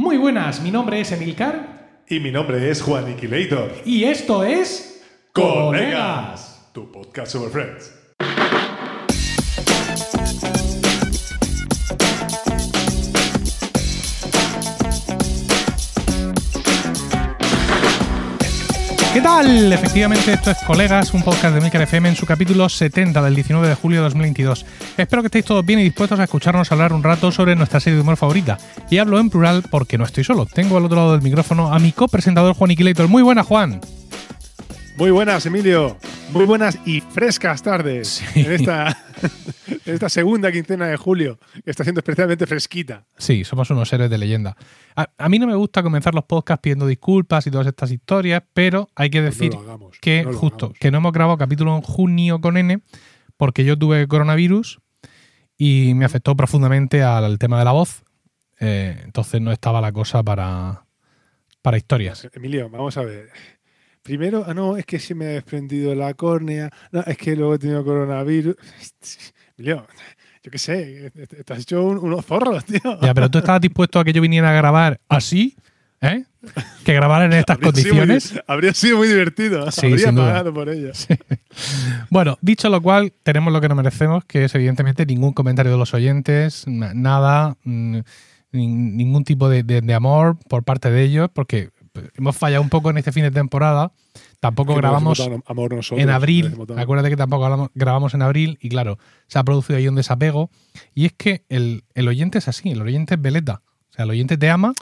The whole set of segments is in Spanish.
Muy buenas, mi nombre es Emilcar Y mi nombre es Juan Iquilator. y esto es Colegas, tu podcast sobre Friends. ¿Qué tal? Efectivamente, esto es Colegas, un podcast de Milcar FM en su capítulo 70 del 19 de julio de 2022. Espero que estéis todos bien y dispuestos a escucharnos hablar un rato sobre nuestra serie de humor favorita. Y hablo en plural porque no estoy solo. Tengo al otro lado del micrófono a mi copresentador Juan Iquilator. Muy buena, Juan. Muy buenas, Emilio. Muy buenas y frescas tardes Sí. en, esta, en esta segunda quincena de julio, que está siendo especialmente fresquita. Sí, somos unos héroes de leyenda. A, a mí no me gusta comenzar los podcasts pidiendo disculpas y todas estas historias, pero hay que decir Pues no hagamos, que no justo que no hemos grabado capítulo en junio con N porque yo tuve coronavirus y me afectó profundamente al tema de la voz. Eh, entonces no estaba la cosa para, para historias. Emilio, vamos a ver. Primero, ah, no, es que se me ha desprendido la córnea. No, es que luego he tenido coronavirus. Yo qué sé, has hecho un- unos zorros, tío. Ya, pero tú estabas dispuesto a que yo viniera a grabar así, ¿eh? Que grabar en estas Habría sido muy- condiciones. habría sido muy divertido. Sí, habría pagado por ello. Bueno, dicho lo cual, tenemos lo que nos merecemos, que es evidentemente ningún comentario de los oyentes, na- nada, mm, nin- ningún tipo de, de- de amor por parte de ellos, porque hemos fallado un poco en este fin de temporada. Tampoco grabamos nosotros, en abril. Acuérdate que tampoco grabamos, grabamos en abril y claro, se ha producido ahí un desapego. Y es que el, el oyente es así, el oyente es veleta. O sea, el oyente te ama,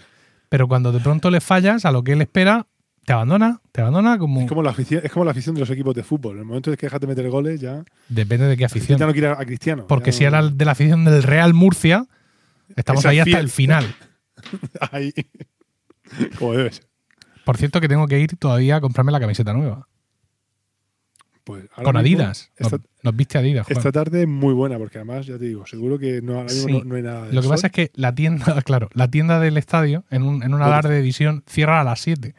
pero cuando de pronto le fallas a lo que él espera, te abandona, te abandona como... Es como, la afición, es como la afición de los equipos de fútbol. En el momento en que dejas de meter goles, ya. Depende de qué afición. Ya no quiere a Cristiano. Porque si no- era de la afición del Real Murcia, estamos Esa ahí hasta fiel. el final. Ahí. como debe ser. Por cierto, que tengo que ir todavía a comprarme la camiseta nueva. Pues Con Adidas. Nos, Esta, nos viste Adidas. Juan. esta tarde es muy buena, porque además, ya te digo, seguro que no, ahora mismo Sí. no, no hay nada de Lo que sol. pasa es que la tienda, claro, la tienda del estadio, en, un, en una ¿Dónde alarde de visión, cierra a las 7.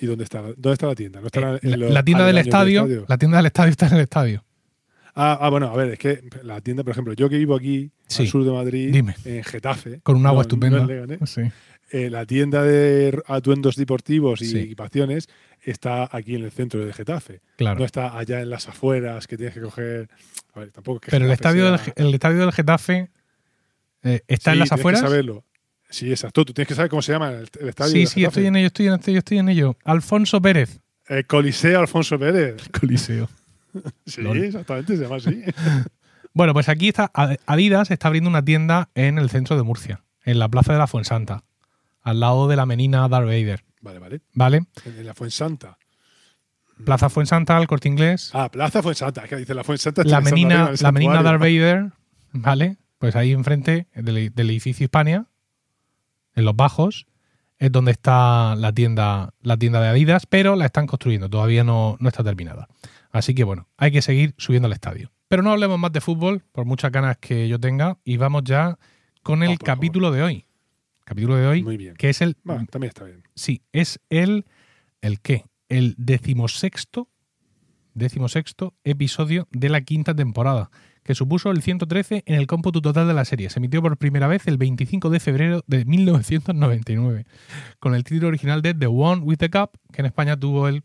¿Y dónde está, dónde está la tienda? ¿No está Eh, en la, los la tienda del estadio, la tienda del estadio está en el estadio. Ah, ah, bueno, a ver, es que la tienda, por ejemplo, yo que vivo aquí, Sí. al sur de Madrid, Dime. en Getafe. Con un agua no- estupenda. Sí. Eh, la tienda de atuendos deportivos y Sí. equipaciones está aquí en el centro de Getafe. Claro. No está allá en las afueras que tienes que coger. A ver, tampoco es que Pero el estadio, del, sea- Ge- el estadio del Getafe eh, está en las tienes afueras. Que saberlo. Sí, exacto. Tú tienes que saber cómo se llama el, el estadio. Sí, de sí, Getafe. estoy en ello, estoy en ello, estoy en ello. Alfonso Pérez. El Coliseo Alfonso Pérez. Coliseo. Sí, Lol. exactamente, se llama así. Bueno, pues aquí está Adidas está abriendo una tienda en el centro de Murcia, en la plaza de la Fuensanta, al lado de la menina Darth Vader, vale, vale. ¿vale? En, la Fuensanta. Plaza Fuensanta, el Corte Inglés, Ah, Plaza Fuensanta. Es que dice la Fuensanta. la menina, la menina Darth. Vader, ¿vale? Pues ahí enfrente del, del edificio Hispania, en los bajos, es donde está la tienda, la tienda de Adidas, pero la están construyendo, todavía no, no está terminada. Así que bueno, hay que seguir subiendo al estadio. Pero no hablemos más de fútbol, por muchas ganas que yo tenga, y vamos ya con el favor. capítulo de hoy. Capítulo de hoy, Muy bien. que es el. También está bien. Sí, es el. ¿El qué? El decimosexto. Decimosexto episodio de la quinta temporada, que supuso el 113 en el cómputo total de la serie. Se emitió por primera vez el 25 de febrero de 1999, con el título original de The One with the Cup, que en España tuvo el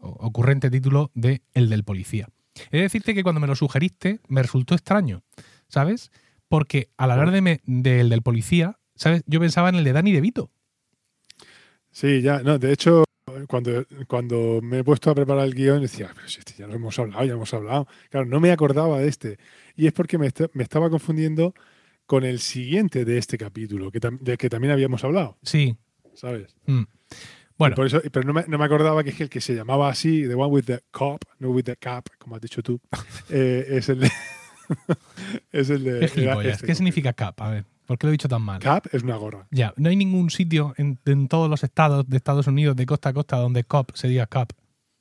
ocurrente título de El del Policía. He de decirte que cuando me lo sugeriste me resultó extraño, ¿sabes? Porque al hablar de me- del del Policía, ¿sabes? Yo pensaba en el de Danny DeVito. Sí, ya. No, de hecho, cuando, cuando me he puesto a preparar el guion, decía, pero si este ya lo hemos hablado, ya hemos hablado. Claro, no me acordaba de este. Y es porque me, me estaba confundiendo con el siguiente de este capítulo, que, tam- del que también habíamos hablado, Sí. ¿sabes? Mm. Bueno, Por eso, pero no me, no me acordaba que es el que se llamaba así, The One with the Cop, no with the Cap, como has dicho tú. eh, es el de. es el de. ¿qué era este ¿Qué significa cap? A ver, ¿por qué lo he dicho tan mal? Cap es una gorra. Ya, no hay ningún sitio en, en todos los estados de Estados Unidos de costa a costa donde cop se diga cap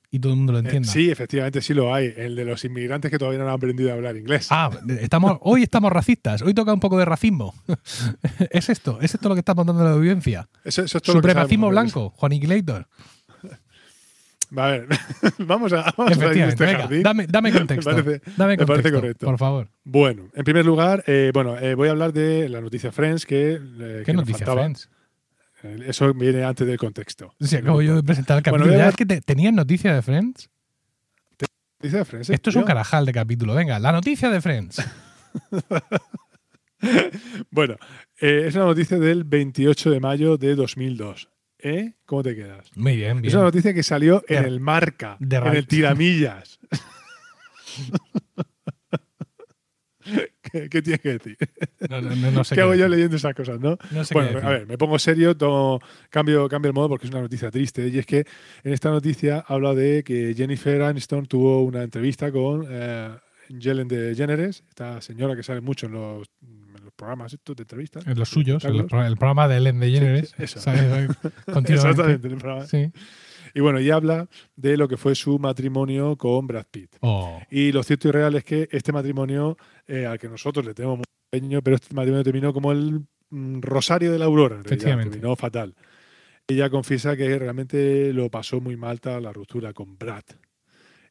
y todo el mundo lo Eh, entienda. sí, efectivamente sí lo hay. El de los inmigrantes que todavía no han aprendido a hablar inglés. Ah, estamos, hoy estamos racistas, hoy toca un poco de racismo. ¿Es esto? ¿Es esto lo que está montando la audiencia? Eso, eso es todo lo que Supremacismo sabemos, blanco, Juan Iquilator. A ver, vamos a, vamos a ir de Efectivamente, este venga, jardín. dame, dame contexto. Me parece- dame me parece contexto, correcto. por favor. Bueno, en primer lugar, eh, bueno, eh, voy a hablar de la noticia Friends que, eh, ¿Qué que noticia, faltaba. Friends? Eso viene antes del contexto. Sí, acabo yo de presentar el capítulo. voy a ya dar- es que te- tenías noticias de Friends. Dice Friends, Esto es un carajal de capítulo. Venga, la noticia de Friends. Bueno, eh, es una noticia del 28 de mayo de 2002. ¿Eh? ¿Cómo te quedas? Muy bien, Es una noticia que salió en De- el Marca, de en el Tiramillas. ¿Qué, qué tienes que decir? No, no- no- no sé ¿Qué hago yo leyendo esas cosas, no? No sé qué Bueno, a ver, me pongo serio, tomo- cambio, cambio el modo porque es una noticia triste. Y es que en esta noticia habla de que Jennifer Aniston tuvo una entrevista con eh, Ellen DeGeneres, esta señora que sale mucho en los programas estos de entrevistas. En los suyos, el, el programa de Ellen DeGeneres. Sí, eso. ¿sabes? Exactamente, en el programa. Sí. Y bueno, y habla de lo que fue su matrimonio con Brad Pitt. Oh, Y lo cierto y real es que este matrimonio, eh, al que nosotros le tenemos mucho cariño, pero este matrimonio terminó como el mm, rosario de la aurora, en realidad, Efectivamente. terminó fatal. Ella confiesa que realmente lo pasó muy mal la ruptura con Brad.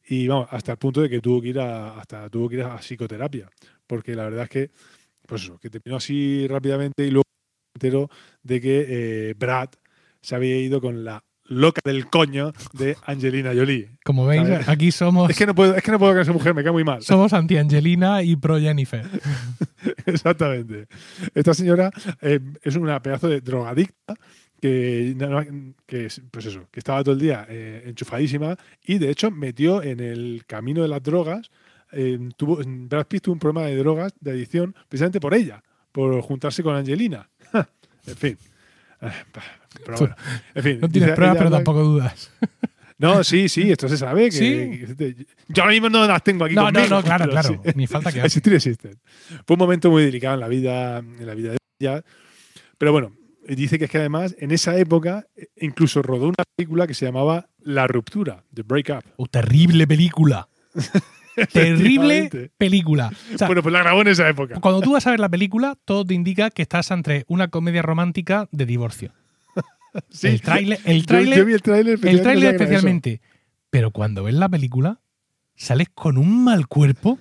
Y vamos, hasta el punto de que tuvo que ir a, hasta tuvo que ir a psicoterapia. Porque la verdad es que, pues eso, que terminó así rápidamente y luego entero de que eh, Brad se había ido con la loca del coño de Angelina Jolie. como veis, ¿Sabes? aquí somos, Es que no puedo, es que no puedo con esa mujer, me cae muy mal. somos anti-Angelina y pro-Jennifer. Exactamente. Esta señora eh, es una pedazo de drogadicta que, pues eso, que estaba todo el día eh, enchufadísima y de hecho metió en el camino de las drogas. Eh, tuvo, Brad Pitt tuvo un problema de drogas, de adicción, precisamente por ella, por juntarse con Angelina. en fin. Eh, Pero bueno, en fin. No tienes pruebas, pero tampoco dudas. No, sí, sí, esto se sabe. Que, Sí. que- yo ahora mismo no las tengo aquí No, no, conmigo, no, claro, pero claro. sí. Ni falta que Existir existen. Fue un momento muy delicado en la vida, en la vida de ella. Pero bueno, dice que es que además en esa época eh, incluso rodó una película que se llamaba La Ruptura, The Breakup. Oh, terrible película. Terrible película. O sea, bueno, pues la grabó en esa época. cuando tú vas a ver la película, todo te indica que estás entre una comedia romántica de divorcio. Sí. El tráiler, el tráiler, yo vi el tráiler, el eso. especialmente. Pero cuando ves la película, sales con un mal cuerpo.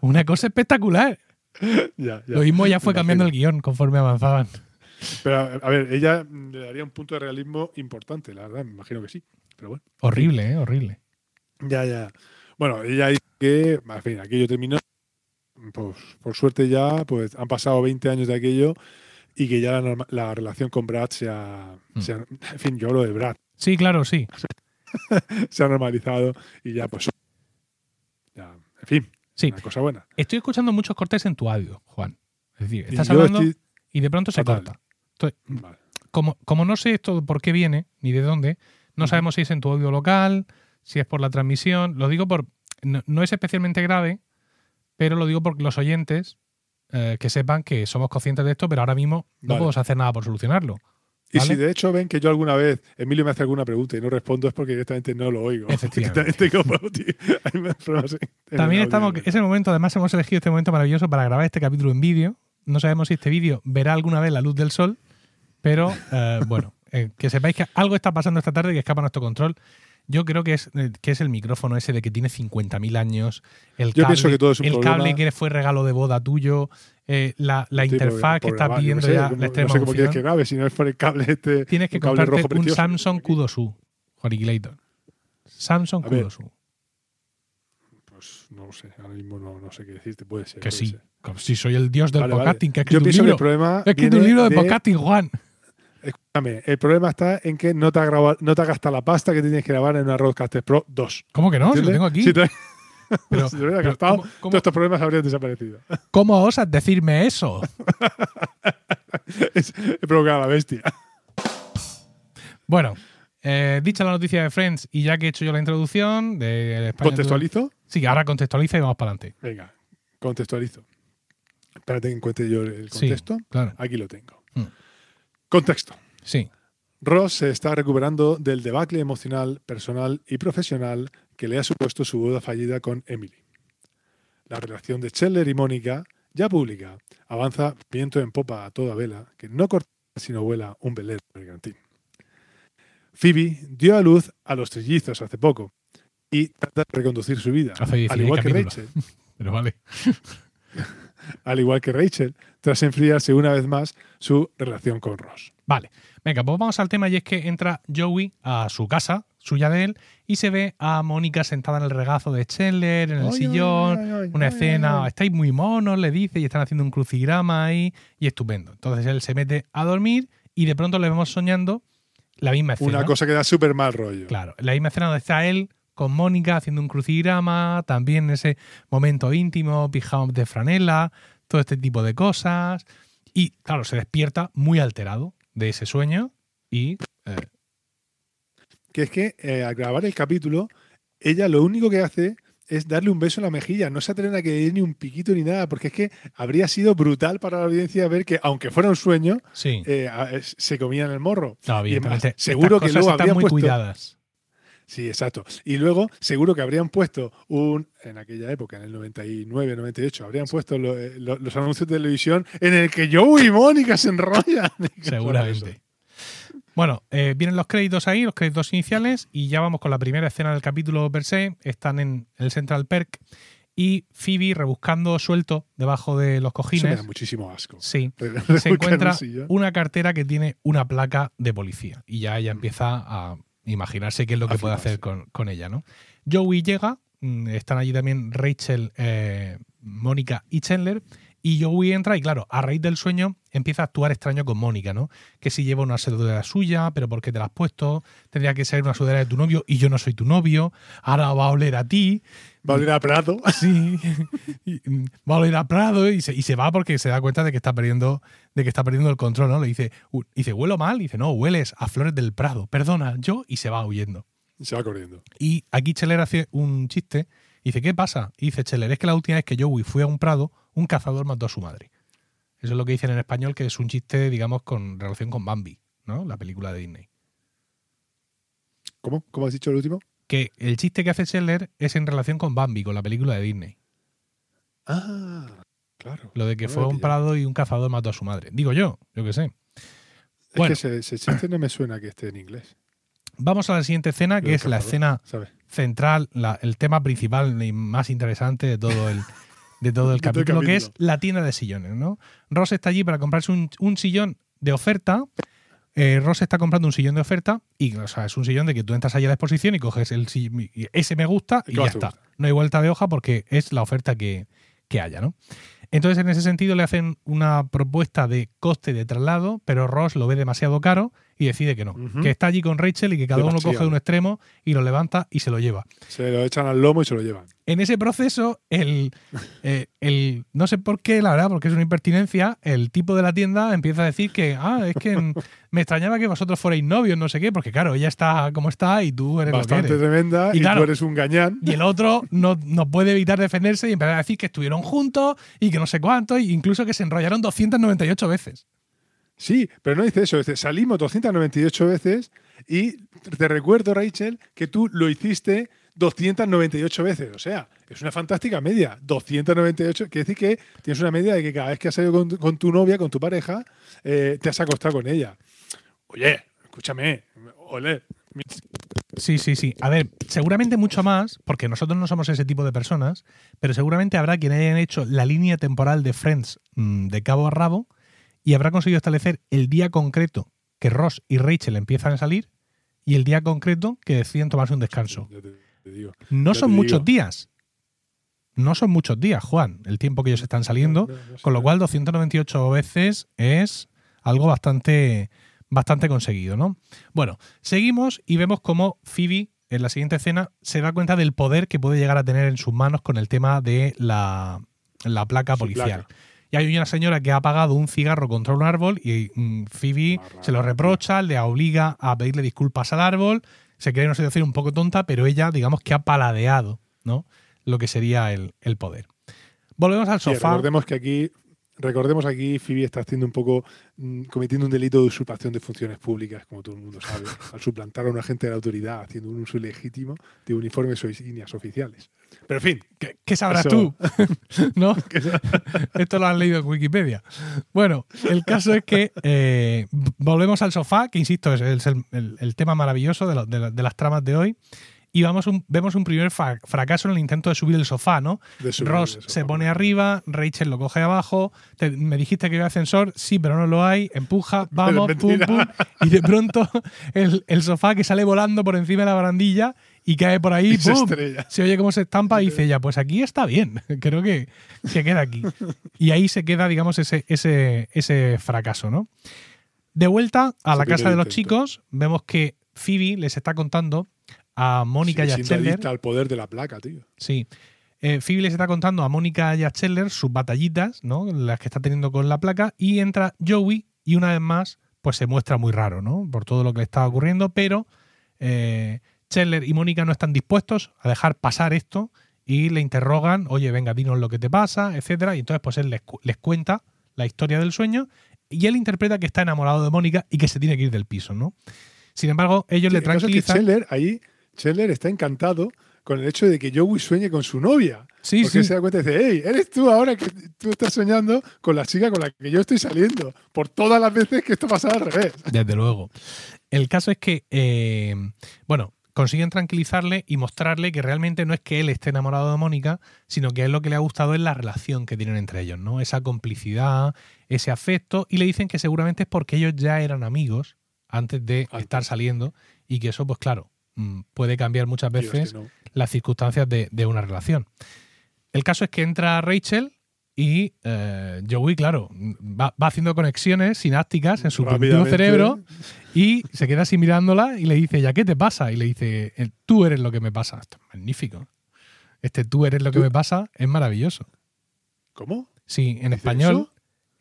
Una cosa espectacular. Ya, ya. Lo mismo ya fue cambiando el guion conforme avanzaban. Pero a ver, ella mm, le daría un punto de realismo importante, la verdad, me imagino que sí. Pero bueno. Horrible, ¿eh? Horrible. Ya, ya. Bueno, ella dice que, en fin, aquello terminó. Pues, por suerte ya, pues han pasado 20 años de aquello y que ya la, norma- la relación con Brad se ha, Mm. se ha- En fin, yo hablo de Brad. Sí, claro, sí. Se ha normalizado y ya, pues. Ya, en fin, Sí. una cosa buena. Estoy escuchando muchos cortes en tu audio, Juan. Es decir, estás hablando estoy- y de pronto se corta. Entonces, vale. como, como no sé esto por qué viene ni de dónde, no sabemos si es en tu audio local, si es por la transmisión. Lo digo por. No, no es especialmente grave, pero lo digo porque los oyentes eh, que sepan que somos conscientes de esto, pero ahora mismo no Vale. podemos hacer nada por solucionarlo. Y si de hecho ven que yo alguna vez, Emilio me hace alguna pregunta y no respondo, es porque directamente no lo oigo. Efectivamente. También estamos, es el momento, además hemos elegido este momento maravilloso para grabar este capítulo en vídeo. No sabemos si este vídeo verá alguna vez la luz del sol, pero eh, bueno, eh, que sepáis que algo está pasando esta tarde que escapa a nuestro control. Yo creo que es, eh, que es el micrófono ese de que tiene 50.000 años, el Yo cable, pienso que todo es un el cable que fue regalo de boda tuyo, eh, la, la Sí, porque- interfaz que porque está va, yo pidiendo no sé, ya la extrema No sé cómo quieres que grabe, si no es por el cable este. Tienes que comprarte rojo un. Samsung Kudosu, Juaniquilator. Samsung Kudosu. Pues no lo sé, ahora mismo no, no sé qué decirte, puede ser. Que puede sí. ser. Como si soy el dios del Vale, que ha Yo un pienso que el problema. He escrito un libro de de- podcasting, Juan. Escúchame, el problema está en que no te, ha grabado, no te has gastado la pasta que tienes que grabar en una Rodecaster Pro 2. ¿Cómo que no? Si lo tengo aquí. Si te, Pero- si te hubieras pero gastado, ¿cómo- cómo- todos estos problemas habrían desaparecido. ¿Cómo osas decirme eso? es, he provocado a la bestia. Bueno, eh, dicha la noticia de Friends y ya que he hecho yo la introducción de España. ¿Contextualizo? Sí, ahora contextualiza y vamos para adelante. Venga, contextualizo. Espérate que encuentre yo el Sí. contexto. Claro. Aquí lo tengo. Mm. Contexto. Sí. Ross se está recuperando del debacle emocional, personal y profesional que le ha supuesto su boda fallida con Emily. La relación de Chandler y Mónica, ya pública, avanza viento en popa a toda vela, que no corta sino vuela un velero bergantín. Phoebe dio a luz a los trillizos hace poco y trata de reconducir su vida, Hace 16 al igual que. Rachel. Pero vale. al igual que Rachel, tras enfriarse una vez más su relación con Ross. Vale, venga, pues vamos al tema y es que entra Joey a su casa, suya de él, y se ve a Mónica sentada en el regazo de Chandler, en el Ay, sillón, ay, ay, una ay, escena, ay. estáis muy monos, le dice, y están haciendo un crucigrama ahí, y estupendo. Entonces él se mete a dormir y de pronto le vemos soñando la misma escena. Una cosa que da súper mal rollo. Claro, la misma escena donde está él con Mónica haciendo un crucigrama, también en ese momento íntimo, pijamas de franela, todo este tipo de cosas. Y claro, se despierta muy alterado de ese sueño y eh, Que es que eh, al grabar el capítulo, ella lo único que hace es darle un beso en la mejilla. No se atreven a que dé ni un piquito ni nada, porque es que habría sido brutal para la audiencia ver que, aunque fuera un sueño, sí. eh, se comían el morro. No, y además, evidentemente, seguro que luego están habrían muy puesto. cuidadas. Sí, exacto. Y luego, seguro que habrían puesto un. En aquella época, en el 99, 98, habrían puesto lo- eh, lo- los anuncios de televisión en el que Joey y Mónica se enrollan. Seguramente. Bueno, eh, vienen los créditos ahí, los créditos iniciales, y ya vamos con la primera escena del capítulo per se. Están en el Central Perk y Phoebe rebuscando suelto debajo de los Eso me cojines. da muchísimo asco. Sí, se encuentra una cartera que tiene una placa de policía y ya ella empieza a imaginarse qué es lo que puede hacer con, con ella, ¿no? Joey llega, mm, están allí también Rachel, eh, Mónica y Chandler y Joey entra y claro, a raíz del sueño empieza a actuar extraño con Mónica, ¿no? Que si lleva una sudadera suya, pero ¿por qué te la has puesto? Tendría que ser una sudadera de tu novio y yo no soy tu novio, ahora va a oler a ti. Va a oler a Prado. Sí, mm, va a oler a Prado y se, y se va porque se da cuenta de que está perdiendo, de que está perdiendo el control, ¿no? Le dice, dice, ¿huelo mal? Y dice, no, hueles a flores del Prado, perdona, yo, y se va huyendo. Y se va corriendo. Y aquí Cheller hace un chiste, y dice, ¿qué pasa? Y dice Cheller, es que la última vez que Joey fue a un Prado, un cazador mató a su madre. Eso es lo que dicen en español, que es un chiste, digamos, con relación con Bambi, ¿no? La película de Disney. ¿Cómo? ¿Cómo has dicho el último? Que el chiste que hace Cheller es en relación con Bambi, con la película de Disney. Ah, claro. Lo de que No fue a un prado y un cazador mató a su madre. Digo yo, yo qué sé. Es Bueno. que ese, ese chiste no me suena que esté en inglés. Vamos a la siguiente escena, que es la escena ¿Sabes? central, la- el tema principal y más interesante de todo el, de todo el capítulo, que es la tienda de sillones. ¿no? Ross está allí para comprarse un, un sillón de oferta. Eh, Ross está comprando un sillón de oferta y o sea, es un sillón de que tú entras allí a la exposición y coges el sillón, ese me gusta y ya está. No hay vuelta de hoja porque es la oferta que, que haya, ¿no? Entonces, en ese sentido, le hacen una propuesta de coste de traslado, pero Ross lo ve demasiado caro y decide que no. Que está allí con Rachel y que cada uno coge de un extremo y lo levanta y se lo lleva. Se lo echan al lomo y se lo llevan. En ese proceso, el, eh, el- no sé por qué, la verdad, porque es una impertinencia, el tipo de la tienda empieza a decir que, ah, es que me extrañaba que vosotros fuerais novios, no sé qué, porque claro, ella está como está y tú eres lo que Bastante eres. tremenda Y y, claro, tú eres un gañán. Y el otro no, no puede evitar defenderse y empezar a decir que estuvieron juntos y que no sé cuánto, e incluso que se enrollaron 298 veces. Sí, pero no dice eso. Dice, salimos 298 veces y te recuerdo, Rachel, que tú lo hiciste 298 veces. O sea, es una fantástica media. 298. Quiere decir que tienes una media de que cada vez que has salido con, tu novia, con tu pareja, eh, te has acostado con ella. Oye, escúchame. Ole. Sí, sí, sí. A ver, seguramente mucho más, porque nosotros no somos ese tipo de personas, pero seguramente habrá quien hayan hecho la línea temporal de Friends mm, de cabo a rabo y habrá conseguido establecer el día concreto que Ross y Rachel empiezan a salir y el día concreto que deciden tomarse un descanso. Ya te- te digo. No son muchos días. No son muchos días, Juan, el tiempo que ellos están saliendo. No, no, no sé. Con lo cual, 298 veces es algo bastante, bastante conseguido, ¿no? Bueno, seguimos y vemos cómo Phoebe, en la siguiente escena, se da cuenta del poder que puede llegar a tener en sus manos con el tema de la, la placa policial. placa. Y hay una señora que ha apagado un cigarro contra un árbol y mm, Phoebe se lo reprocha, le obliga a pedirle disculpas al árbol. Se crea una situación un poco tonta, pero ella, digamos que ha paladeado, ¿no? Lo que sería el, el poder. Volvemos al Sí, sofá. recordemos que aquí, recordemos aquí, Phoebe está haciendo un poco, mm, cometiendo un delito de usurpación de funciones públicas, como todo el mundo sabe, al suplantar a un agente de la autoridad haciendo un uso ilegítimo de uniformes o insignias oficiales. Pero en fin, ¿Qué, qué sabrás Eso- tú? ¿No? Esto lo has leído en Wikipedia. Bueno, el caso es que eh, volvemos al sofá, que insisto, es, el, el- el tema maravilloso de, lo- de la- de las tramas de hoy. Y vamos un- vemos un primer fracaso en el intento de subir el sofá, ¿no? Ross se pone arriba, Rachel lo coge abajo, te- me dijiste que había ascensor, sí, pero no lo hay, empuja, vamos, pum, pum, y de pronto el, el sofá que sale volando por encima de la barandilla y cae por ahí, Y se ¡pum! se oye cómo se estampa y dice ya, pues aquí está bien, creo que se queda aquí. Y ahí se queda, digamos, ese, ese, ese fracaso, ¿no? De vuelta a la casa de los chicos, vemos que Phoebe les está contando a Mónica y Sigue a siendo Chandler. adicta al poder de la placa, tío. Sí. Eh, Phoebe les está contando a Mónica y a Chandler sus batallitas, ¿no? Las que está teniendo con la placa. Y entra Joey y una vez más, pues se muestra muy raro, ¿no? Por todo lo que le está ocurriendo. Pero eh, Chandler y Mónica no están dispuestos a dejar pasar esto y le interrogan, oye, venga, dinos lo que te pasa, etcétera. Y entonces, pues él les, cu- les cuenta la historia del sueño y él interpreta que está enamorado de Mónica y que se tiene que ir del piso, ¿no? Sin embargo, ellos le Sí, el caso es que tranquilizan. Chandler, ahí, Chandler está encantado con el hecho de que Joey sueñe con su novia. Sí, porque sí. se da cuenta y dice, hey, eres tú ahora que tú estás soñando con la chica con la que yo estoy saliendo. Por todas las veces que esto pasa al revés. Desde luego. El caso es que, eh, bueno, consiguen tranquilizarle y mostrarle que realmente no es que él esté enamorado de Mónica, sino que a él lo que le ha gustado es la relación que tienen entre ellos, ¿no? Esa complicidad, ese afecto, y le dicen que seguramente es porque ellos ya eran amigos antes de estar saliendo y que eso, pues claro, puede cambiar muchas veces no. las circunstancias de, de una relación. El caso es que entra Rachel y eh, Joey, claro, va, va haciendo conexiones sinápticas en su Rápidamente. cerebro y se queda así mirándola y le dice, ¿ya qué te pasa? Y le dice, "El tú eres lo que me pasa. Esto es magnífico. Este tú eres lo que me pasa es maravilloso. ¿Cómo? Sí, en ¿Dice español, eso?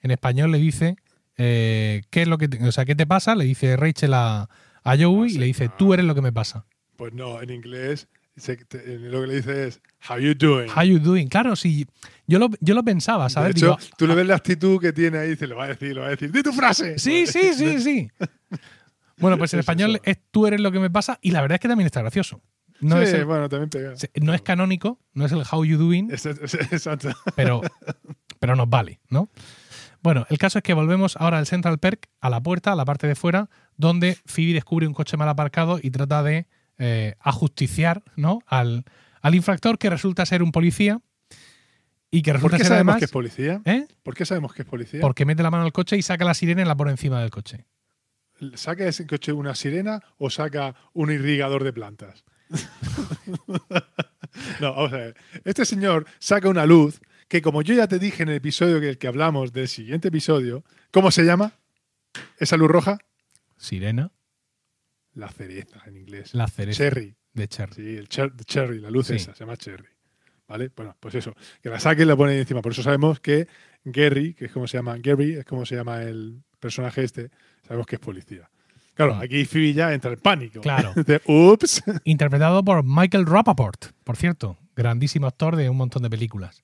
en español le dice, eh, ¿qué es lo que te, o sea, ¿qué te pasa? Le dice Rachel a, a Joey Ah, y le dice, tú eres lo que me pasa. Pues no, en inglés se- te- en lo que le dice es, how you doing? How you doing? Claro, sí, yo lo, yo lo pensaba, De ¿sabes? hecho, Digo, tú le ves la actitud que tiene ahí y lo va a decir, lo va a decir. ¡Di tu frase! Sí, sí, sí, sí. Bueno, pues en Es español es tú eres lo que me pasa y la verdad es que también está gracioso. No, Sí, es, el- bueno, también pega. no es canónico, no es el how you doing, Exacto. pero, pero nos vale, ¿no? Bueno, el caso es que volvemos ahora al Central Perk, a la puerta, a la parte de fuera, donde Phoebe descubre un coche mal aparcado y trata de eh, ajusticiar ¿no? al, al infractor que resulta ser un policía y que ¿Por resulta qué ser sabemos además que es policía? ¿eh? ¿Por qué sabemos que es policía? porque mete la mano al coche y saca la sirena y la pone encima del coche. ¿Saca ese coche una sirena o saca un irrigador de plantas? no, vamos a ver. Este señor saca una luz que, como yo ya te dije en el episodio que, el que hablamos del siguiente episodio, ¿cómo se llama? ¿Esa luz roja? Sirena, La cereza en inglés. la cereza Cherry. de Cherry. Sí, el cher- cherry, la luz Sí. esa, se llama cherry. ¿Vale? Bueno, pues eso. Que la saque y la pone ahí encima. Por eso sabemos que Gary, que es como se llama, Gary, es como se llama el personaje este, sabemos que es policía. Claro, Mm. aquí Phoebe ya entra en pánico. Claro. De, Ups. interpretado por Michael Rappaport, por cierto, grandísimo actor de un montón de películas.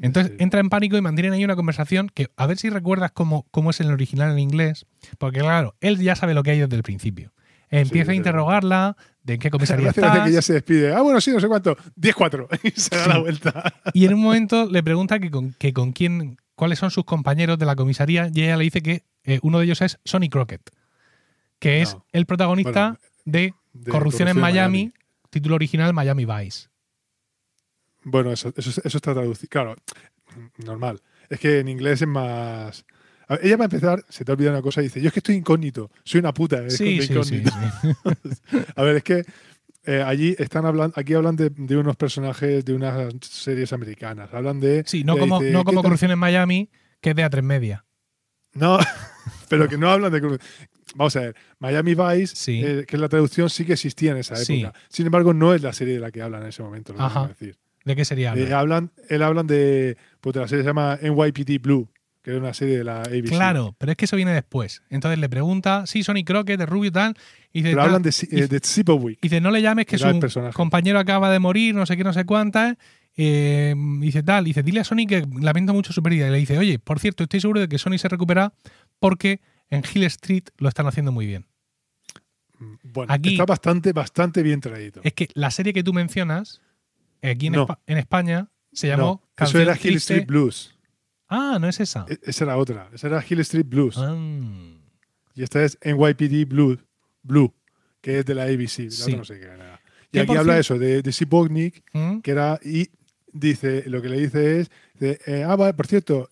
Entonces entra en pánico y mantienen ahí una conversación que a ver si recuerdas cómo, cómo es en el original en inglés, porque claro, él ya sabe lo que hay desde el principio. Empieza a interrogarla de en qué comisaría Parece que ya estás se despide. Ah, bueno, sí, no sé cuánto. 10-4. Y se da la vuelta. y en un momento le pregunta que con, que con quién, cuáles son sus compañeros de la comisaría y ella le dice que eh, uno de ellos es Sonny Crockett, que es el protagonista Bueno, de, de Corrupción, en Corrupción en Miami, Miami. título original Miami Vice. Bueno, eso, eso, eso está traducido. Claro, normal. Es que en inglés es más. A ver, ella va a empezar, se te ha olvidado una cosa, y dice: Yo es que estoy incógnito, soy una puta. es Sí, sí, sí, incógnito". sí. A ver, es que eh, allí están hablando, aquí hablan de, de unos personajes de unas series americanas. Hablan de. Sí, no como, dice, no "¿Qué como tal?". corrupción en Miami, que es de A3 media. No, pero que no hablan de. Vamos a ver, Miami Vice, Sí. eh, que es la traducción, sí que existía en esa época. Sin embargo, no es la serie de la que hablan en ese momento, lo que Ajá. decir. ¿De qué sería? Eh, hablan, él hablan de. Pues de la serie se llama NYPD Blue, que es una serie de la ABC. claro, pero es que eso viene después. Entonces le pregunta, sí, Sonny Crockett, de Rubio y tal. Y dice, Pero hablan de, eh, de Zipowick. y dice, no le llames que su personaje. compañero acaba de morir, no sé qué, no sé cuántas. Eh, dice tal, dice, dile a Sony que lamento mucho su pérdida. Y le dice, oye, por cierto, estoy seguro de que Sony se recupera porque en Hill Street lo están haciendo muy bien. Bueno, Aquí- está bastante, bastante bien traído. Es que la serie que tú mencionas, aquí en, No. Espa- en España, se llamó No, eso era Hill Street Blues. Ah, no es esa. E- Esa era otra. Esa era Hill Street Blues. Ah. Y esta es NYPD Blue, Blue que es de la ABC. La Sí. otra no sé qué era. Y aquí habla eso, de, de Sipognik, ¿Mm? que era. Y dice, lo que le dice es. eh, ah, vale, por cierto,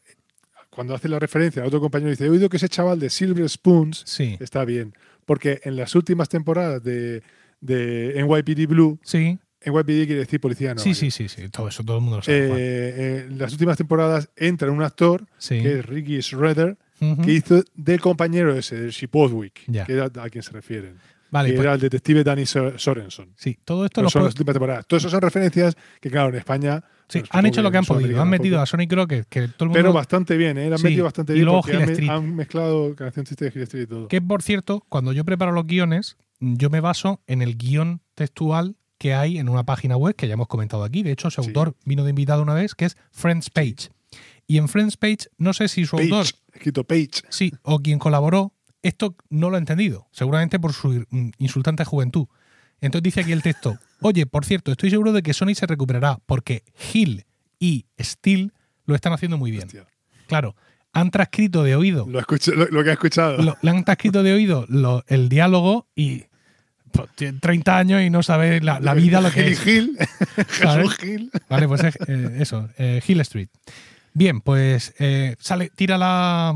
cuando hace la referencia a otro compañero, dice: He oído que ese chaval de Silver Spoons Sí, está bien. Porque en las últimas temporadas de, de NYPD Blue, sí, NYPD quiere decir policía de sí, sí, sí, sí, todo eso, todo el mundo lo sabe. Eh, eh, en las últimas temporadas entra un actor Sí. que es Ricky Schroeder, que hizo del compañero ese, de Shipodwick, Ya. que era a quien se refieren. Vale, que pues, era el detective Danny Sor- Sorenson. sí, todo esto lo son las últimas temporadas. Todas esas son referencias que, claro, en España. Sí, han hecho lo que han podido. Han metido a Sonic Rocket, que todo el mundo. Pero bastante bien, ¿eh? Han Sí, metido bastante y bien luego porque Hill han, han mezclado canción triste de Street y todo. Que por cierto, cuando yo preparo los guiones, yo me baso en el guion textual que hay en una página web que ya hemos comentado aquí. De hecho, su Sí. autor vino de invitado una vez, que es Friends Page. Y en Friends Page, no sé si su Page, autor, escrito Page. sí, o quien colaboró, esto no lo ha entendido, seguramente por su insultante juventud. Entonces dice aquí el texto, oye, por cierto, estoy seguro de que Sony se recuperará porque Hill y Steel lo están haciendo muy bien. Hostia, Claro, han transcrito de oído Lo, escuché- lo- lo que ha escuchado. lo- le han transcrito de oído el diálogo y tiene 30 años y no sabe la, la vida lo que es. Gil. Jesús Gil. Vale, pues es, eh, eso, eh, Hill Street. Bien, pues eh, sale, tira la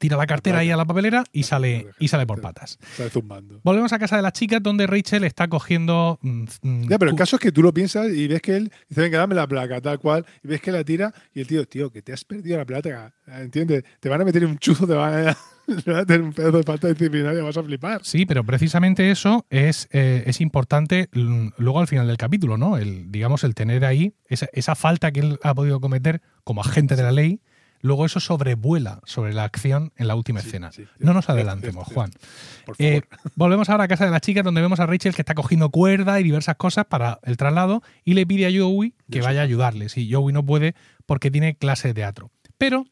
tira la cartera ahí a la papelera y sale y sale por patas. Sale zumbando. Volvemos a casa de las chicas donde Rachel está cogiendo mm, mm, Ya, pero el caso es que tú lo piensas y ves que él dice, venga, dame la placa, tal cual, y ves que la tira y el tío, tío, que te has perdido la placa, ¿entiendes? Te van a meter un chuzo, te van a, a tener un pedazo de falta disciplinaria, vas a flipar. Sí, pero precisamente eso es, eh, es importante luego al final del capítulo, ¿no? El, digamos, el tener ahí esa, esa falta que él ha podido cometer como agente de la ley, luego eso sobrevuela sobre la acción en la última Sí, escena. sí, no nos adelantemos, Juan. Por favor. Eh, volvemos ahora a casa de las chicas donde vemos a Rachel que está cogiendo cuerda y diversas cosas para el traslado y le pide a Joey que vaya a ayudarle. Sí, Joey no puede porque tiene clase de teatro. Pero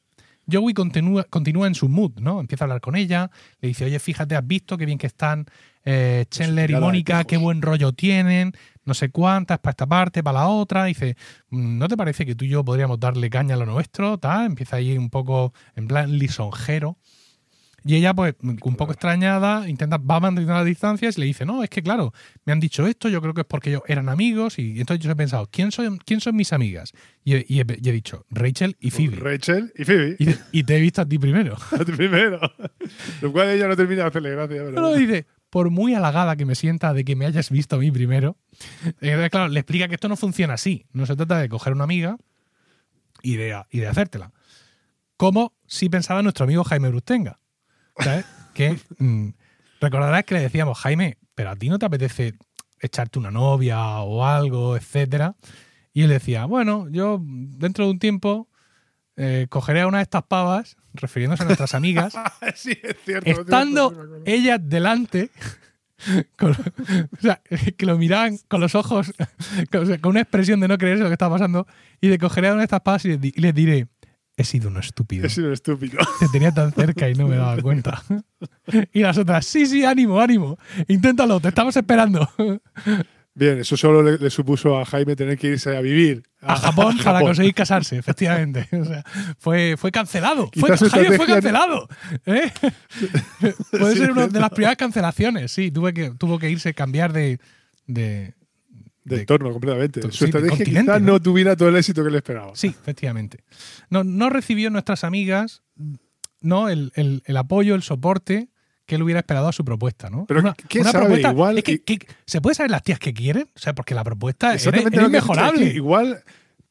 Joey continúa, continúa en su mood, ¿no? Empieza a hablar con ella, le dice, oye, fíjate, has visto qué bien que están eh, Chandler y Mónica, qué buen rollo tienen, no sé cuántas para esta parte, para la otra. Dice, "Mm, ¿no te parece que tú y yo podríamos darle caña a lo nuestro? Tal, empieza ahí un poco en plan lisonjero. Y ella, pues, un poco extrañada, intenta, va manteniendo las distancias y le dice, no, es que claro, me han dicho esto, yo creo que es porque ellos eran amigos y entonces yo he pensado, ¿quién son, quién son mis amigas? Y, he- y he, y he dicho, Rachel y Phoebe. Rachel y Phoebe. Y, dice, "Y te he visto a ti primero. primero. Lo cual ella no termina de hacerle gracia. Pero dice, por muy halagada que me sienta de que me hayas visto a mí primero, entonces, claro, le explica que esto no funciona así. No se trata de coger una amiga y de, y de hacértela. Como si pensaba nuestro amigo Jaime Brustenga. ¿Sabes? que mm, recordarás que le decíamos, Jaime, pero a ti no te apetece echarte una novia o algo, etcétera. Y él decía, bueno, yo dentro de un tiempo eh, cogeré a una de estas pavas, refiriéndose a nuestras amigas, sí, es cierto. estando acuerdo. ellas delante, con- o sea, que lo miraban con los ojos, con, una expresión de no creerse lo que estaba pasando, y de cogeré a una de estas pavas y les diré, he sido un estúpido. He sido un estúpido. Te tenía tan cerca y no me daba cuenta. Y las otras, sí, sí, ánimo, ánimo. Inténtalo, te estamos esperando. Bien, eso solo le, le supuso a Jaime tener que irse a vivir A Japón para conseguir casarse, efectivamente. O sea, fue, fue cancelado. Fue, Jaime fue cancelado. ¿eh? Puede Sí, ser una de las primeras cancelaciones. Sí, tuve que, tuvo que irse, cambiar de. de- de entorno completamente. Su sí, estrategia quizás ¿no? no tuviera todo el éxito que le esperaba. sí, efectivamente. No, no recibió nuestras amigas no el, el- el apoyo, el soporte que él hubiera esperado a su propuesta, ¿no? Pero ¿quién sabe? Igual- es que- que- ¿Se puede saber las tías que quieren? O sea, porque la propuesta inmejorable. es que igual,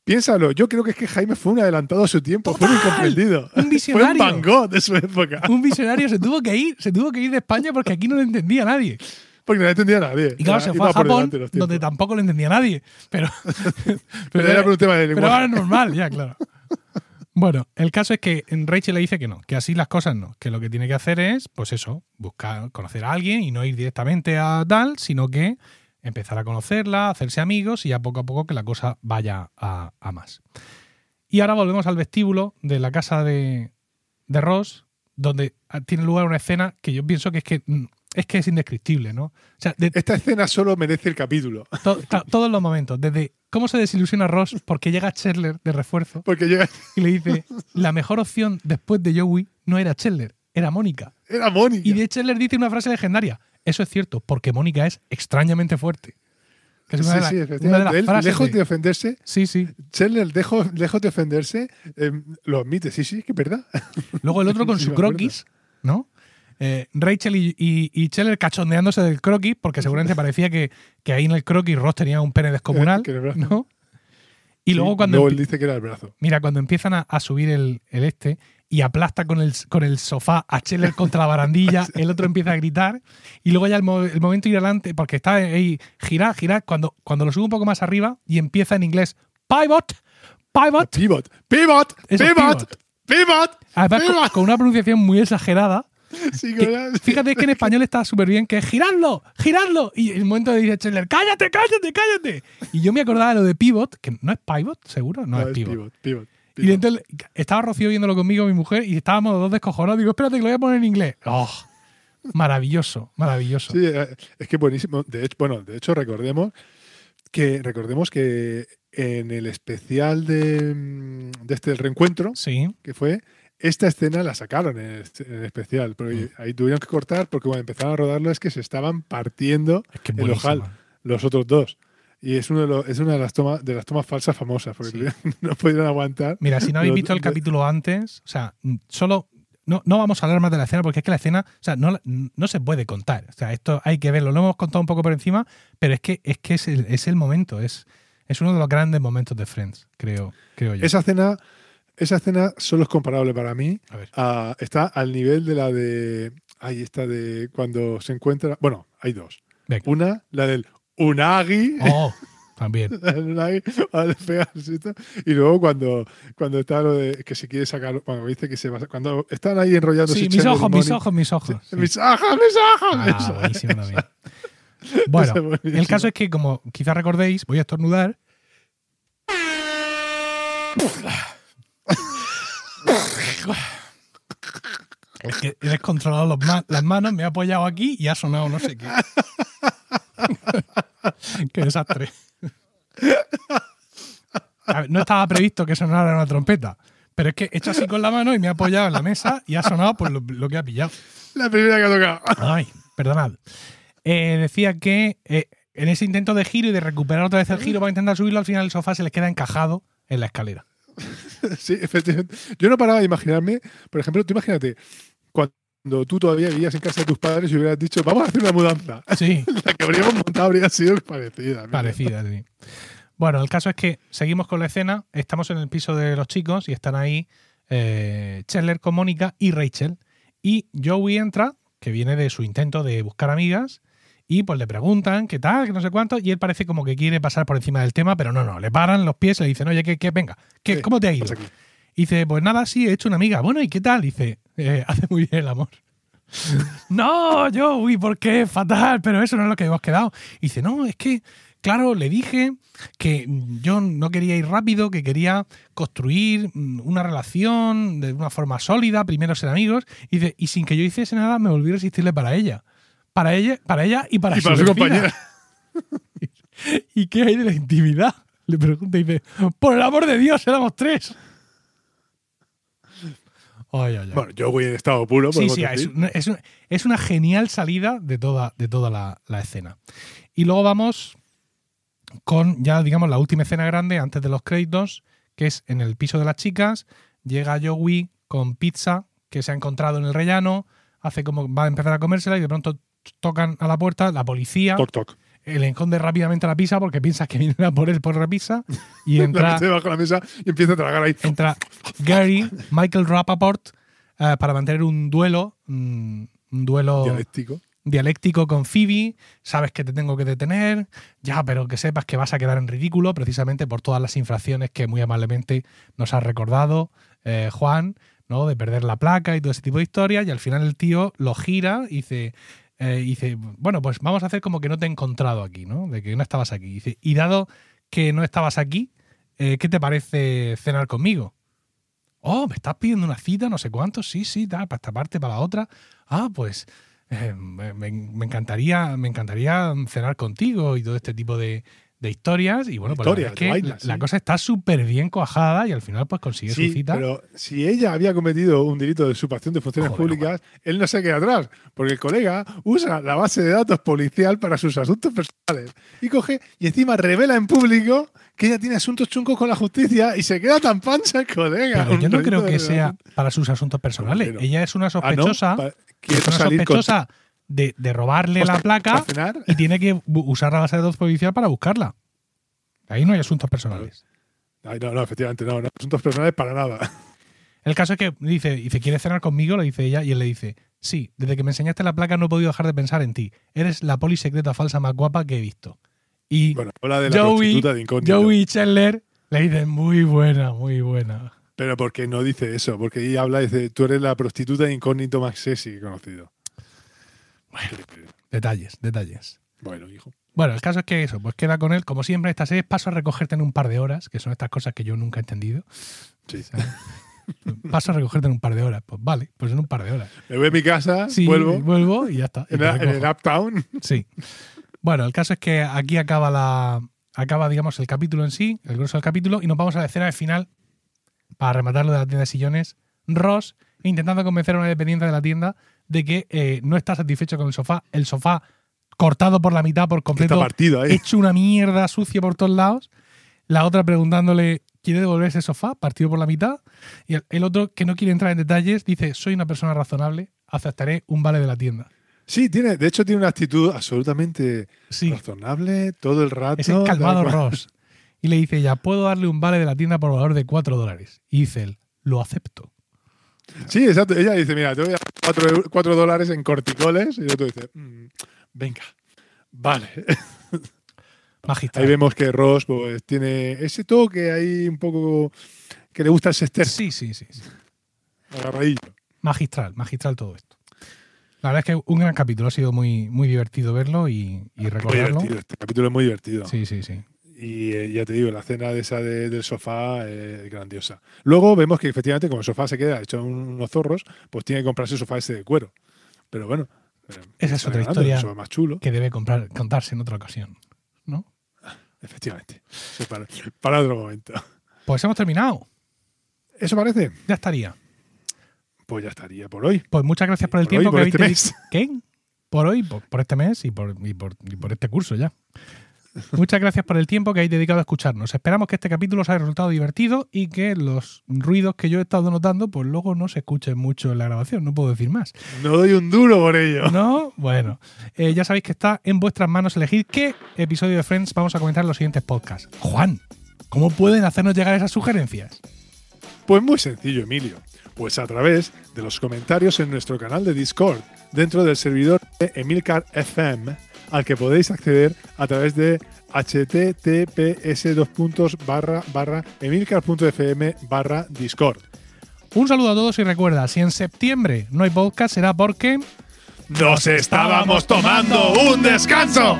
piénsalo, yo creo que es que Jaime fue un adelantado a su tiempo, fue un incomprendido. Un visionario. Fue un Van Gogh de su época. un visionario se tuvo que ir, se tuvo que ir de España porque aquí no lo entendía nadie. Porque no entendía a nadie. Y claro, se fue a Japón, donde tampoco lo entendía nadie. Pero, Pero era por un tema de pero lenguaje. ahora es normal, ya, claro. Bueno, el caso es que Rachel le dice que no, que así las cosas no, que lo que tiene que hacer es, pues eso, buscar, conocer a alguien y no ir directamente a tal, sino que empezar a conocerla, hacerse amigos y a poco a poco que la cosa vaya a, a más. Y ahora volvemos al vestíbulo de la casa de, de Ross, donde tiene lugar una escena que yo pienso que es que mm, es que es indescriptible, ¿no? O sea, de, Esta escena solo merece el capítulo. to- todos los momentos, desde cómo se desilusiona Ross porque llega Chandler de refuerzo Porque llega, y le dice, la mejor opción después de Joey no era Chandler, era Mónica. era Mónica. Y de Chandler dice una frase legendaria, eso es cierto, porque Mónica es extrañamente fuerte. Que es una Sí, de, la- sí, una efectivamente. de Él, lejos de- de ofenderse, Sí, sí. Chandler, lejos, lejos de ofenderse, em, lo admite. Sí, sí, que es verdad. Luego el otro con Sí, su croquis, ¿no? Eh, Rachel y, y, y Scheller cachondeándose del croquis, porque seguramente parecía que, que ahí en el croquis Ross tenía un pene descomunal. ¿no? Y Sí, luego cuando él dice que era el brazo. Mira, cuando empiezan a, a subir el, el este y aplasta con el, con el sofá a Scheller contra la barandilla, el otro empieza a gritar y luego ya el, mo- el momento ir adelante, porque está ahí, girar, girar, cuando, cuando lo sube un poco más arriba y empieza en inglés, pivot, pivot, Pivot, pivot, Eso, pivot, pivot. además con una pronunciación muy exagerada. Sí, que- fíjate que en español está súper bien, que es giradlo, giradlo. Y el momento de dice Scheller, cállate, cállate, cállate. Y yo me acordaba de lo de pivot, que no es pivot, seguro, no, No, es es pivot. pivot, pivot. Y entonces estaba Rocío viéndolo conmigo, mi mujer, y estábamos los dos descojonados. Digo, espérate que lo voy a poner en inglés. ¡Oh! Maravilloso, maravilloso. Sí, eh, es que buenísimo. De hecho, bueno, de hecho recordemos que recordemos que en el especial de, mm, de este el reencuentro Sí, que fue esta escena la sacaron en en especial, porque Mm. ahí tuvieron que cortar porque cuando empezaron a rodarlo es que se estaban partiendo es que el ojal los otros dos. Y es uno de los, es una de las tomas de las tomas falsas famosas, porque Sí. no pudieron aguantar. Mira, si no habéis visto el capítulo antes, o sea, mm, solo. No, no vamos a hablar más de la escena porque es que la escena, o sea, no, no se puede contar. O sea, esto hay que verlo. Lo hemos contado un poco por encima, pero es que es, que es, el, es el momento. Es, es uno de los grandes momentos de Friends, creo, creo yo. Esa escena, esa escena solo es comparable para mí. A ver. a- está al nivel de la de. Ahí está de cuando se encuentra. Bueno, hay dos. Venga. Una, la del Unagi. Oh, también. la del Unagi. Y luego cuando, cuando está lo de que se quiere sacar. Cuando dice que se va. Cuando están ahí enrollándose. Sí, mis ojos, mis ojos, mis ojos. sí. Mis ojos, mis ojos. Ah, buenísimo también. Bueno, el caso es que, como quizás recordéis, voy a estornudar. Es que he descontrolado los ma- las manos, me he apoyado aquí y ha sonado no sé qué. qué desastre. A ver, no estaba previsto que sonara una trompeta, pero es que he hecho así con la mano y me he apoyado en la mesa y ha sonado por lo, lo que ha pillado. La primera que ha tocado. Ay, perdonad. Eh, decía que eh, en ese intento de giro y de recuperar otra vez el giro para intentar subirlo, al final el sofá se les queda encajado en la escalera. Sí, efectivamente. Yo no paraba de imaginarme, por ejemplo, tú imagínate, cuando tú todavía vivías en casa de tus padres y hubieras dicho, vamos a hacer una mudanza. Sí, La que habríamos montado habría sido parecida. mira. parecida, sí. Bueno, el caso es que seguimos con la escena, estamos en el piso de los chicos y están ahí eh, Chandler con Mónica y Rachel. Y Joey entra, que viene de su intento de buscar amigas, y pues le preguntan qué tal, que no sé cuánto, y él parece como que quiere pasar por encima del tema, pero no, no, le paran los pies y le dicen, oye, que, que venga, ¿qué, Sí, ¿cómo te ha ido? Y dice, pues nada, sí, he hecho una amiga. Bueno, ¿y qué tal? Dice, "Eh, hace muy bien el amor. no, yo, uy, ¿por qué? Fatal, pero eso no es lo que hemos quedado. Y dice, no, es que, claro, le dije que yo no quería ir rápido, que quería construir mm, una relación de una forma sólida, primero ser amigos. Y dice, y sin que yo hiciese nada, me volví a resistirle para ella. Para ella, para ella y para, Y para su compañera. ¿Y qué hay de la intimidad? Le pregunta y dice, por el amor de Dios, éramos tres. Ay, ay, ay. Bueno, yo voy en estado puro. Sí, sí, es decir. una, es una- es una genial salida de toda, de toda la, la escena. Y luego vamos con ya, digamos, la última escena grande antes de los créditos, que es en el piso de las chicas. Llega Joey con pizza que se ha encontrado en el rellano, hace como va a empezar a comérsela y de pronto tocan a la puerta, la policía, Toc, toc. le esconde rápidamente la pizza porque piensa que vienen a por él por la pizza y La entra, debajo de la mesa y empieza a tragar ahí. entra Gary, Michael Rappaport, eh, para mantener un duelo, mm, un duelo Dialéctico. dialéctico con Phoebe, sabes que te tengo que detener, ya, pero que sepas que vas a quedar en ridículo precisamente por todas las infracciones que muy amablemente nos ha recordado eh, Juan, ¿no? De perder la placa y todo ese tipo de historias, y al final el tío lo gira y dice, eh, dice, bueno, pues vamos a hacer como que no te he encontrado aquí, ¿no? De que no estabas aquí. Dice, y dado que no estabas aquí, eh, ¿qué te parece cenar conmigo? Oh, me estás pidiendo una cita, no sé cuánto, sí, sí, tal, para esta parte, para la otra. Ah, pues eh, me encantaría, me encantaría cenar contigo y todo este tipo de, de historias y bueno, pues Historias, la, es que la, la sí. cosa está súper bien cuajada y al final pues consigue su Sí, cita. pero si ella había cometido un delito de usurpación de funciones Joder, públicas, él no se queda atrás, porque el colega usa la base de datos policial para sus asuntos personales y coge y encima revela en público que ella tiene asuntos chungos con la justicia y se queda tan pancha el colega. Pero yo no creo que sea para sus asuntos personales. Pero- Ella es una Ah, ¿no? sospechosa, Pa- es Quiero una salir con sospechosa de, de robarle la placa y tiene que usar la base de datos policial para buscarla. Ahí no hay asuntos personales. Ay, no, no, efectivamente, no, no, asuntos personales para nada. El caso es que dice, dice, ¿quieres cenar conmigo? Le dice ella y él le dice, sí, desde que me enseñaste la placa no he podido dejar de pensar en ti. Eres la poli secreta falsa más guapa que he visto. Y Bueno, habla de la Joey, de. Joey Chandler le dice, muy buena, muy buena. Pero porque no dice eso, porque ahí habla, dice, tú eres la prostituta de incógnito más sexy que he conocido. Detalles, detalles. Bueno, hijo. Bueno, el caso es que eso, pues queda con él, como siempre, esta serie paso a recogerte en un par de horas, que son estas cosas que yo nunca he entendido. Sí. ¿sabes? paso a recogerte en un par de horas. Pues vale, pues en un par de horas. Me voy a mi casa, Sí, vuelvo, vuelvo y ya está. y en, el Uptown. Sí. Bueno, el caso es que aquí acaba la. Acaba, digamos, el capítulo en sí, el grueso del capítulo, y nos vamos a la escena de final para rematarlo de la tienda de sillones. Ross intentando convencer a una dependiente de la tienda de que eh, no está satisfecho con el sofá. El sofá cortado por la mitad por que Está completo, partido hecho una mierda sucia por todos lados. La otra preguntándole, ¿quiere devolver ese sofá partido por la mitad? Y el, el otro, que no quiere entrar en detalles, dice, soy una persona razonable, aceptaré un vale de la tienda. Sí, tiene, de hecho tiene una actitud absolutamente Sí, razonable todo el rato. es el calmado. Ross. Y le dice ella, puedo darle un vale de la tienda por valor de 4 dólares. Y dice él, lo acepto. Sí, exacto. Ella dice, mira, te voy a dar 4 dólares en corticoles. Y el otro dice, "Mm, venga, vale. Magistral. Ahí vemos que Ross pues, tiene ese toque ahí un poco que le gusta el sester Sí, sí, sí, sí. agarradillo. Magistral, magistral todo esto. La verdad es que un gran capítulo, ha sido muy, muy divertido verlo y, y Muy recordarlo. divertido, este capítulo es muy divertido. Sí, sí, sí. Y eh, ya te digo, la escena de esa de- del sofá es grandiosa. Luego vemos que efectivamente, como el sofá se queda hecho un- unos zorros, pues tiene que comprarse el sofá ese de cuero. Pero bueno, eh, Esa es otra ganando, historia. más chulo, Que debe comprar, contarse en otra ocasión. ¿No? efectivamente. Sí, para, para otro momento. Pues hemos terminado. ¿Eso parece? Ya estaría. Pues ya estaría por hoy. Pues muchas gracias por el Por tiempo hoy, por que este habéis mes. ¿Qué? Por hoy, por, por este mes y por, y por- y por este curso ya. Muchas gracias por el tiempo que habéis dedicado a escucharnos. Esperamos que este capítulo os haya resultado divertido y que los ruidos que yo he estado notando, pues luego no se escuchen mucho en la grabación. No puedo decir más. No doy un duro por ello. ¿No? Bueno, eh, ya sabéis que está en vuestras manos elegir qué episodio de Friends vamos a comentar en los siguientes podcasts. Juan, ¿cómo pueden hacernos llegar esas sugerencias? Pues muy sencillo, Emilio. Pues a través de los comentarios en nuestro canal de Discord, dentro del servidor de Emilcar FM, al que podéis acceder a través de https dos puntos barra barra emilcar.fm barra Discord. Un saludo a todos y recuerda, si en septiembre no hay podcast será porque... ¡Nos estábamos tomando un descanso!